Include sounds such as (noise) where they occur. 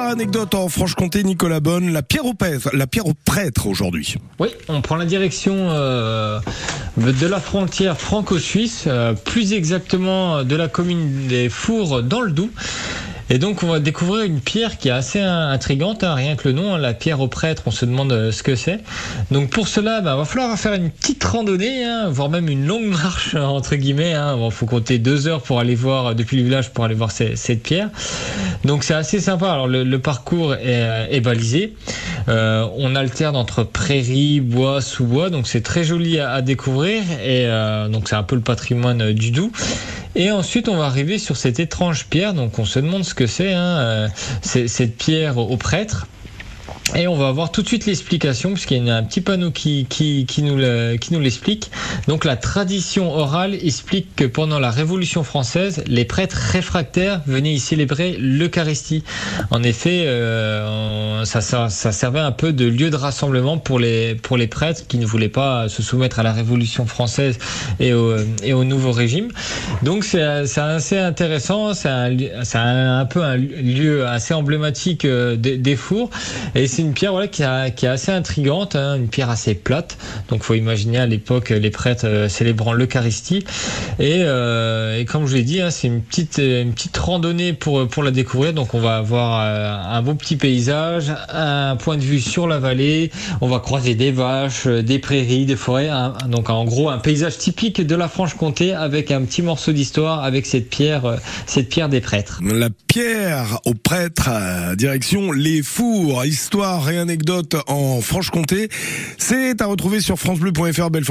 Anecdote en Franche-Comté, Nicolas Bonne, la pierre au prêtre, la pierre prêtre aujourd'hui. Oui, on prend la direction euh, de la frontière franco-suisse, euh, plus exactement de la commune des Fours dans le Doubs. Et donc on va découvrir une pierre qui est assez intrigante, hein, rien que le nom, hein, la pierre au prêtre, on se demande euh, ce que c'est. Donc pour cela, il bah, va falloir faire une petite randonnée, hein, voire même une longue (laughs) marche entre guillemets. Il faut compter deux heures pour aller voir euh, depuis le village pour aller voir cette, pierre. Donc c'est assez sympa. Alors le, parcours est, est balisé. Euh, on alterne entre prairies, bois, sous-bois, donc c'est très joli à, découvrir. Et euh, donc c'est un peu le patrimoine du Doubs. Et ensuite, on va arriver sur cette étrange pierre. Donc, on se demande ce que c'est. Hein, euh, cette pierre au prêtre. Et on va voir tout de suite l'explication, puisqu'il y a un petit panneau qui, qui, qui nous l'explique. Donc la tradition orale explique que pendant la Révolution française, les prêtres réfractaires venaient y célébrer l'Eucharistie. En effet, euh, ça, ça, servait un peu de lieu de rassemblement pour les, pour les prêtres qui ne voulaient pas se soumettre à la Révolution française et au, et au nouveau régime. Donc c'est assez intéressant, c'est un, un, peu un lieu assez emblématique euh, des, fours. Et une pierre voilà, qui, est assez intrigante, hein, une pierre assez plate. Donc, faut imaginer à l'époque les prêtres euh, célébrant l'Eucharistie. Et, euh, et, comme je l'ai dit, hein, c'est une petite, une petite randonnée pour, pour la découvrir. Donc, on va avoir euh, un beau petit paysage, un point de vue sur la vallée. On va croiser des vaches, des prairies, des forêts. Hein. donc, en gros, un paysage typique de la Franche-Comté avec un petit morceau d'histoire avec cette pierre, cette pierre des prêtres. La pierre aux prêtres, direction les fours, histoire et anecdotes en Franche-Comté. C'est à retrouver sur francebleu.fr, Belfort.